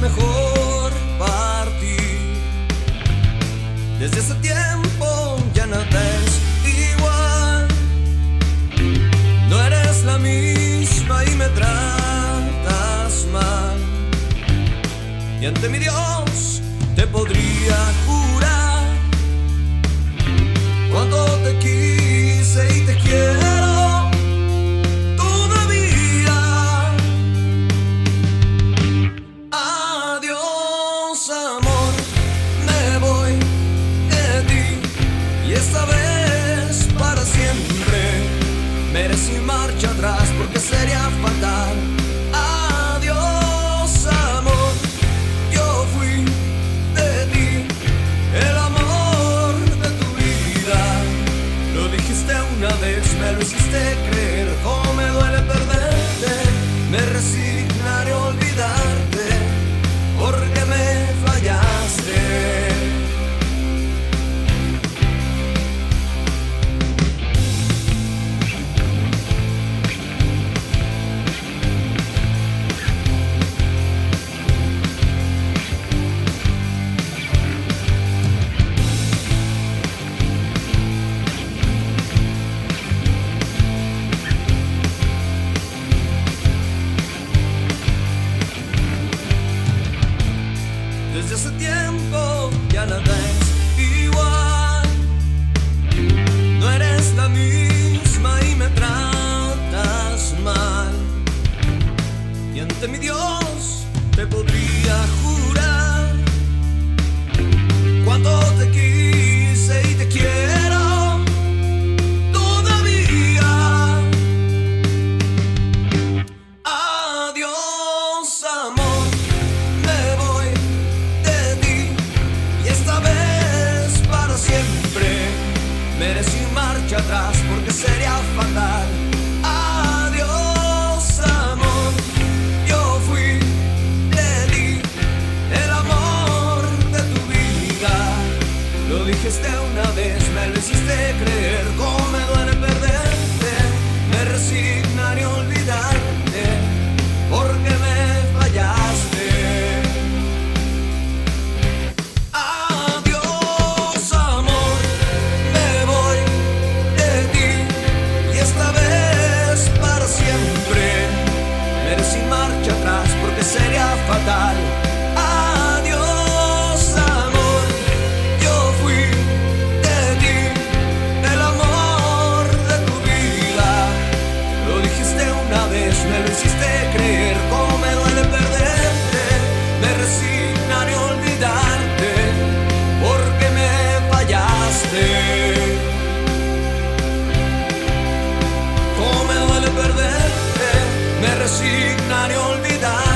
mejor partir. Desde ese tiempo ya nada es igual. No eres la misma y me tratas mal. Y ante mi Dios te podría jurar Merecí marcha atrás porque sería fatal. Adiós, amor, yo fui de ti, el amor de tu vida. Lo dijiste una vez, me lo hiciste creer. Cómo me duele perderte, me Desde ese tiempo ya nada es igual. No eres la misma atrás porque sería fatal. Me lo hiciste creer. Cómo me duele perderte, me resignaré olvidarte porque me fallaste. Cómo me duele perderte, me resignaré a olvidarte